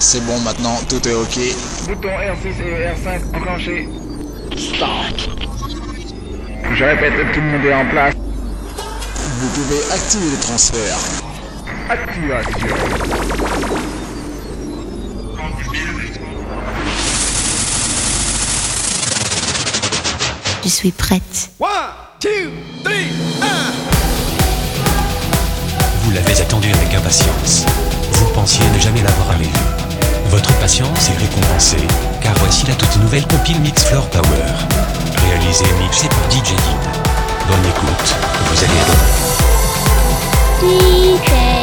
C'est bon maintenant, tout est ok. Bouton R6 et R5 enclenché. Start. Je répète, tout le monde est en place. Vous pouvez activer les transferts. Activation. Je suis prête. One, two, three. Vous l'avez attendu avec impatience. Vous pensiez ne jamais l'avoir arrivé. Votre patience est récompensée, car voici la toute nouvelle compile Mix Floor Power. Réalisée et mixée par DJ Deep. Bonne écoute, vous allez adorer.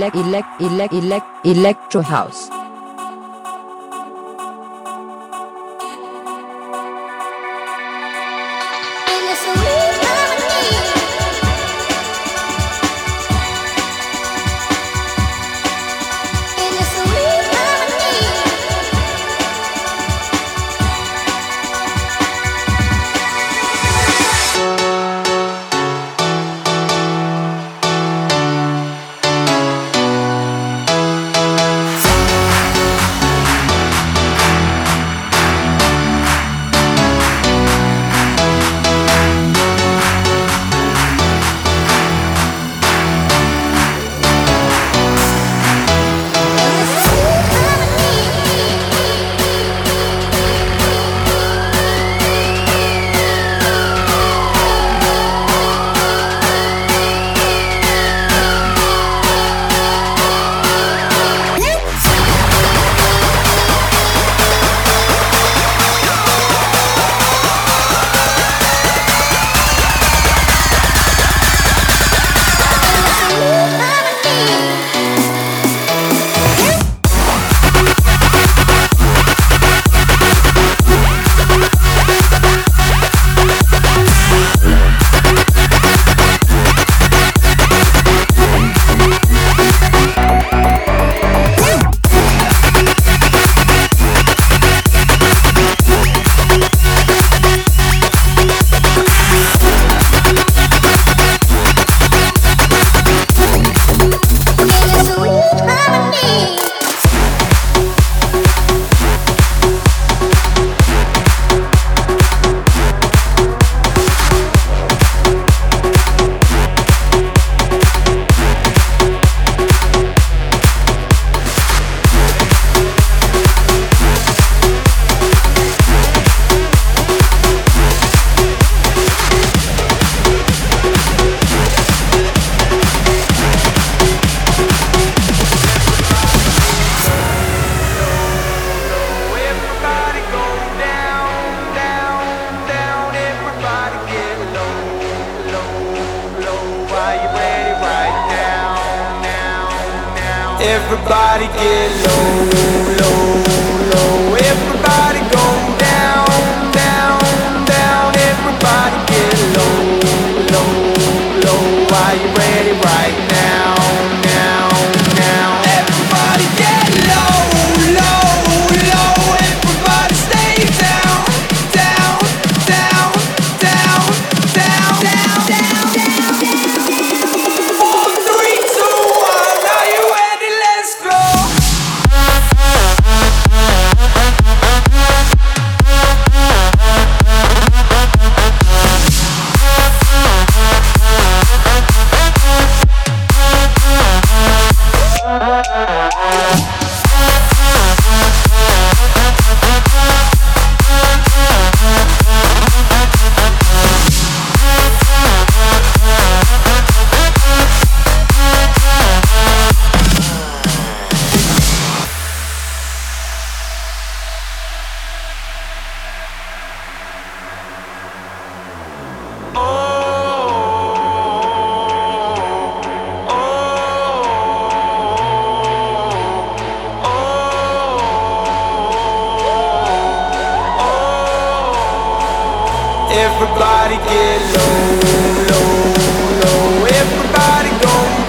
Elect, elect, elect, elect, electro house. Everybody get low, low, low. Everybody go.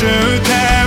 je t'aime.